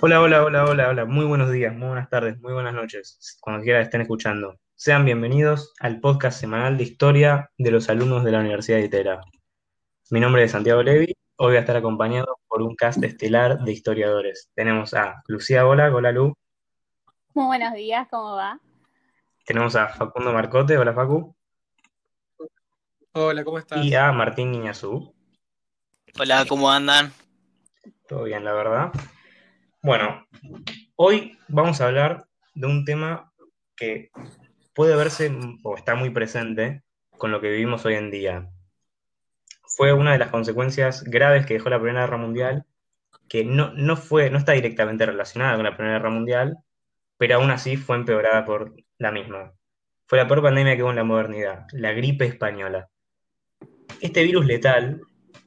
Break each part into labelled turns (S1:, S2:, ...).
S1: Hola, hola, hola, hola, hola. Muy buenos días, muy buenas tardes, muy buenas noches, cuando quiera estén escuchando. Sean bienvenidos al podcast semanal de historia de los alumnos de la Universidad de Itera. Mi nombre es Santiago Levi. Hoy voy a estar acompañado por un cast estelar de historiadores. Tenemos a Lucía Gola, hola Lu.
S2: Muy buenos días, ¿cómo va?
S1: Tenemos a Facundo Marcote, hola Facu.
S3: Hola, ¿cómo
S1: Y
S3: estás?
S1: a Martín Niñazú.
S4: Hola, ¿cómo andan?
S1: Todo bien, la verdad. Bueno, hoy vamos a hablar de un tema que puede verse o está muy presente con lo que vivimos hoy en día. Fue una de las consecuencias graves que dejó la Primera Guerra Mundial, que no, no fue, no está directamente relacionada con la Primera Guerra Mundial, pero aún así fue empeorada por la misma. Fue la peor pandemia que hubo en la modernidad, la gripe española. Este virus letal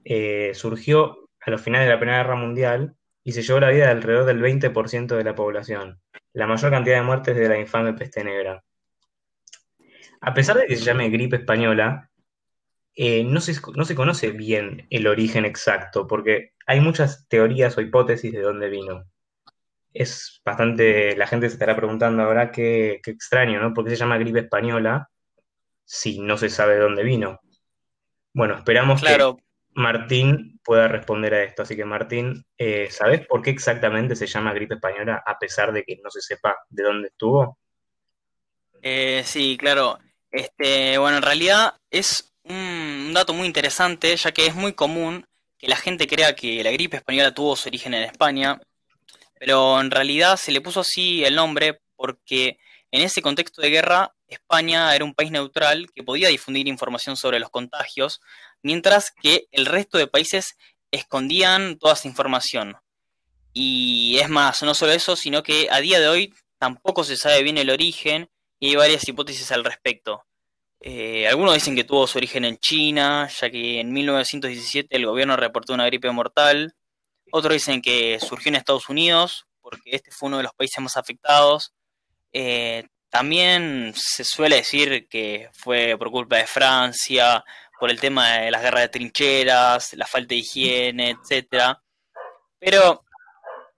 S1: eh, surgió a los finales de la Primera Guerra Mundial y se llevó la vida de alrededor del 20% de la población, la mayor cantidad de muertes de la infame peste negra. A pesar de que se llame gripe española, eh, no se, no se conoce bien el origen exacto, porque hay muchas teorías o hipótesis de dónde vino. Es bastante, la gente se estará preguntando ahora qué, qué extraño, ¿no? ¿Por qué se llama gripe española si no se sabe de dónde vino? Bueno, esperamos que
S4: Claro,
S1: Martín pueda responder a esto. Así que Martín, eh, ¿sabés por qué exactamente se llama gripe española a pesar de que no se sepa de dónde estuvo?
S4: eh, sí, claro. Este, bueno, en realidad es un dato muy interesante, ya que es muy común que la gente crea que la gripe española tuvo su origen en España, pero en realidad se le puso así el nombre porque en ese contexto de guerra, España era un país neutral que podía difundir información sobre los contagios, mientras que el resto de países escondían toda esa información. Y es más, no solo eso, sino que a día de hoy tampoco se sabe bien el origen y hay varias hipótesis al respecto. Eh, algunos dicen que tuvo su origen en China, ya que en 1917 el gobierno reportó una gripe mortal. Otros dicen que surgió en Estados Unidos, porque este fue uno de los países más afectados. Eh, también se suele decir que fue por culpa de Francia, por el tema de las guerras de trincheras, la falta de higiene, etcétera. Pero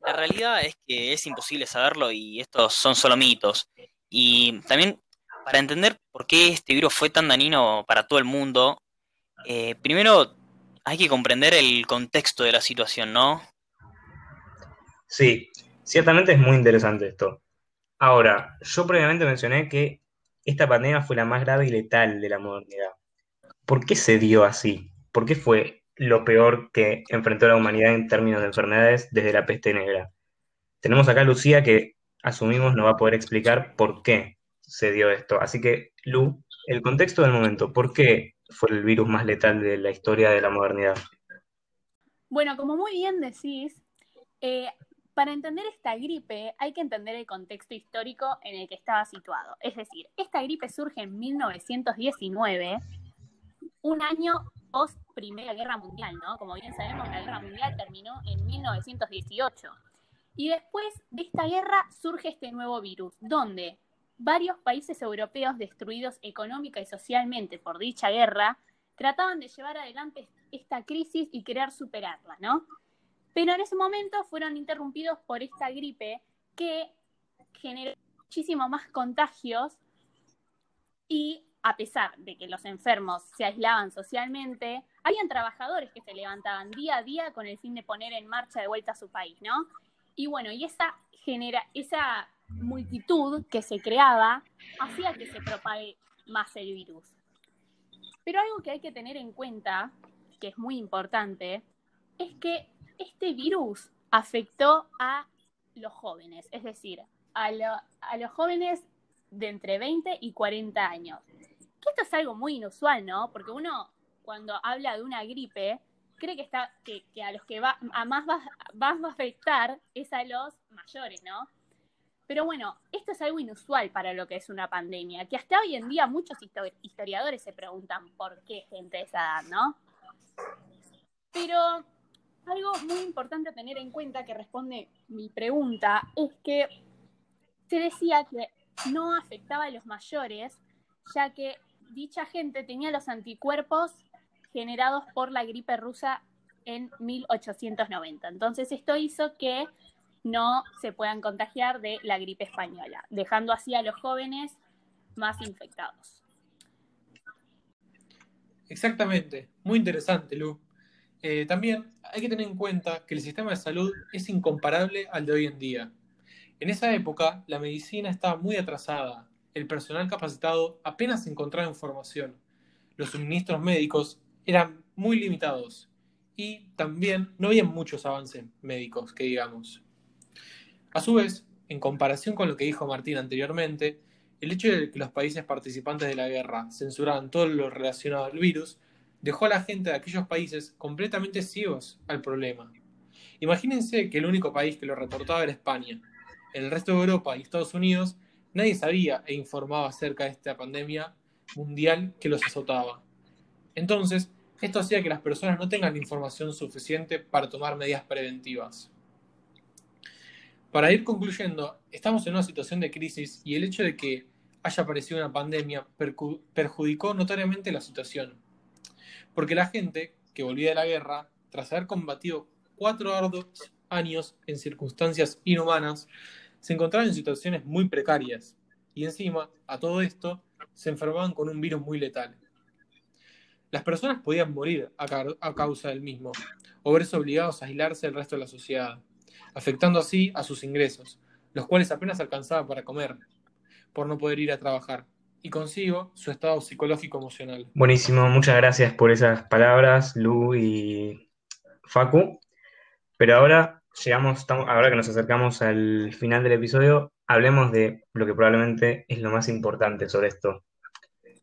S4: la realidad es que es imposible saberlo y estos son solo mitos. Y también para entender por qué este virus fue tan dañino para todo el mundo, eh, primero hay que comprender el contexto de la situación, ¿no?
S1: Sí, ciertamente es muy interesante esto. Ahora, yo previamente mencioné que esta pandemia fue la más grave y letal de la modernidad. ¿Por qué se dio así? ¿Por qué fue lo peor que enfrentó la humanidad en términos de enfermedades desde la peste negra? Tenemos acá a Lucía que asumimos no va a poder explicar por qué se dio esto. Así que, Lu, el contexto del momento, ¿por qué fue el virus más letal de la historia de la modernidad?
S2: Bueno, como muy bien decís, eh, para entender esta gripe hay que entender el contexto histórico en el que estaba situado. Es decir, esta gripe surge en 1919, un año post Primera Guerra Mundial, ¿no? Como bien sabemos, la Guerra Mundial terminó en 1918. Y después de esta guerra surge este nuevo virus, donde varios países europeos destruidos económica y socialmente por dicha guerra trataban de llevar adelante esta crisis y querer superarla, ¿no? Pero en ese momento fueron interrumpidos por esta gripe que generó muchísimo más contagios y a pesar de que los enfermos se aislaban socialmente, habían trabajadores que se levantaban día a día con el fin de poner en marcha de vuelta a su país, ¿no? Y bueno, y esa, genera, esa multitud que se creaba hacía que se propague más el virus. Pero algo que hay que tener en cuenta, que es muy importante, es que este virus afectó a los jóvenes, es decir, a, a los jóvenes de entre 20 y 40 años. Que esto es algo muy inusual, ¿no? Porque uno cuando habla de una gripe cree que, está, que, a los que va, a más va, va, va a afectar es a los mayores, ¿no? Pero bueno, esto es algo inusual para lo que es una pandemia, que hasta hoy en día muchos historiadores se preguntan por qué gente de esa edad, ¿no? Pero algo muy importante a tener en cuenta que responde mi pregunta es que se decía que no afectaba a los mayores, ya que dicha gente tenía los anticuerpos generados por la gripe rusa en 1890. Entonces esto hizo que no se puedan contagiar de la gripe española, dejando así a los jóvenes más infectados.
S3: Exactamente, muy interesante, Lu. Eh, también hay que tener en cuenta que el sistema de salud es incomparable al de hoy en día. En esa época, la medicina estaba muy atrasada, el personal capacitado apenas encontraba información, los suministros médicos eran muy limitados y también no había muchos avances médicos, que digamos. A su vez, en comparación con lo que dijo Martín anteriormente, el hecho de que los países participantes de la guerra censuraran todo lo relacionado al virus dejó a la gente de aquellos países completamente ciegos al problema. Imagínense que el único país que lo reportaba era España. El resto de Europa y Estados Unidos nadie sabía e informaba acerca de esta pandemia mundial que los azotaba. Entonces, esto hacía que las personas no tengan información suficiente para tomar medidas preventivas. Para ir concluyendo, estamos en una situación de crisis y el hecho de que haya aparecido una pandemia perjudicó notoriamente la situación. Porque la gente que volvía de la guerra, tras haber combatido cuatro arduos años en circunstancias inhumanas, se encontraban en situaciones muy precarias. Y encima, a todo esto, se enfermaban con un virus muy letal. Las personas podían morir a, causa del mismo, o verse obligados a aislarse del resto de la sociedad, afectando así a sus ingresos, los cuales apenas alcanzaban para comer, por no poder ir a trabajar, y consigo su estado psicológico emocional.
S1: Buenísimo, muchas gracias por esas palabras, Lu y Facu. Pero ahora llegamos, ahora que nos acercamos al final del episodio, hablemos de lo que probablemente es lo más importante sobre esto,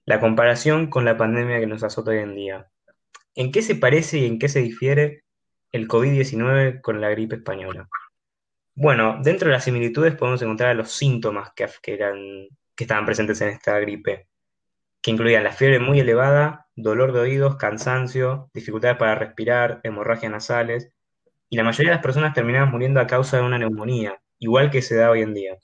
S1: la comparación con la pandemia que nos azota hoy en día. ¿En qué se parece y en qué se difiere el COVID-19 con la gripe española? Bueno, dentro de las similitudes podemos encontrar los síntomas que, eran, que estaban presentes en esta gripe, que incluían la fiebre muy elevada, dolor de oídos, cansancio, dificultades para respirar, hemorragias nasales, y la mayoría de las personas terminaban muriendo a causa de una neumonía, igual que se da hoy en día.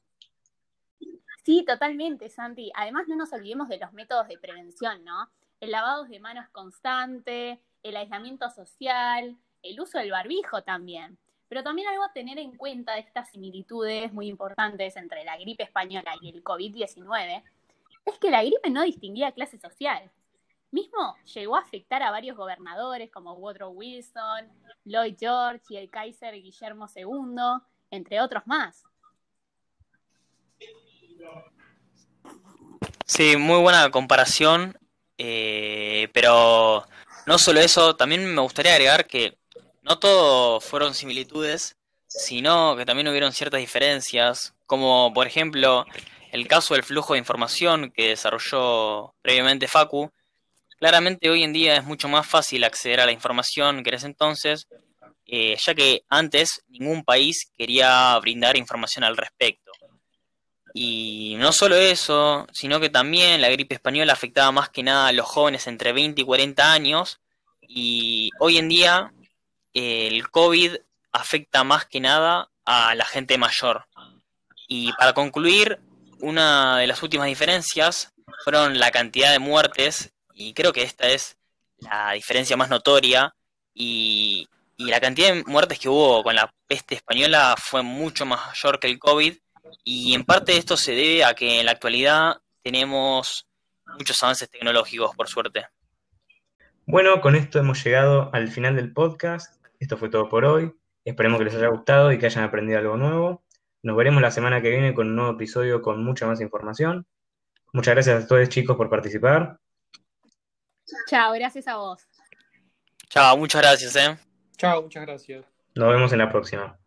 S2: Sí, totalmente, Santi. Además, no nos olvidemos de los métodos de prevención, ¿no? El lavado de manos constante, el aislamiento social, el uso del barbijo también. Pero también algo a tener en cuenta de estas similitudes muy importantes entre la gripe española y el COVID-19 es que la gripe no distinguía clase social. Mismo llegó a afectar a varios gobernadores como Woodrow Wilson, Lloyd George y el Kaiser Guillermo II, entre otros más.
S4: Sí, muy buena comparación, eh, pero no solo eso, también me gustaría agregar que no todo fueron similitudes, sino que también hubieron ciertas diferencias, como por ejemplo el caso del flujo de información que desarrolló previamente Facu. Claramente hoy en día es mucho más fácil acceder a la información que en ese entonces, eh, ya que antes ningún país quería brindar información al respecto. Y no solo eso, sino que también la gripe española afectaba más que nada a los jóvenes entre 20 y 40 años. Y hoy en día el COVID afecta más que nada a la gente mayor. Y para concluir, una de las últimas diferencias fueron la cantidad de muertes, y creo que esta es la diferencia más notoria, y, y la cantidad de muertes que hubo con la peste española fue mucho mayor que el COVID, y en parte esto se debe a que en la actualidad tenemos muchos avances tecnológicos, por suerte.
S1: Bueno, con esto hemos llegado al final del podcast. Esto fue todo por hoy. Esperemos que les haya gustado y que hayan aprendido algo nuevo. Nos veremos la semana que viene con un nuevo episodio con mucha más información. Muchas gracias a todos chicos por participar.
S2: Chao, gracias a vos.
S4: Chao, muchas gracias, eh.
S3: Chao, muchas gracias.
S1: Nos vemos en la próxima.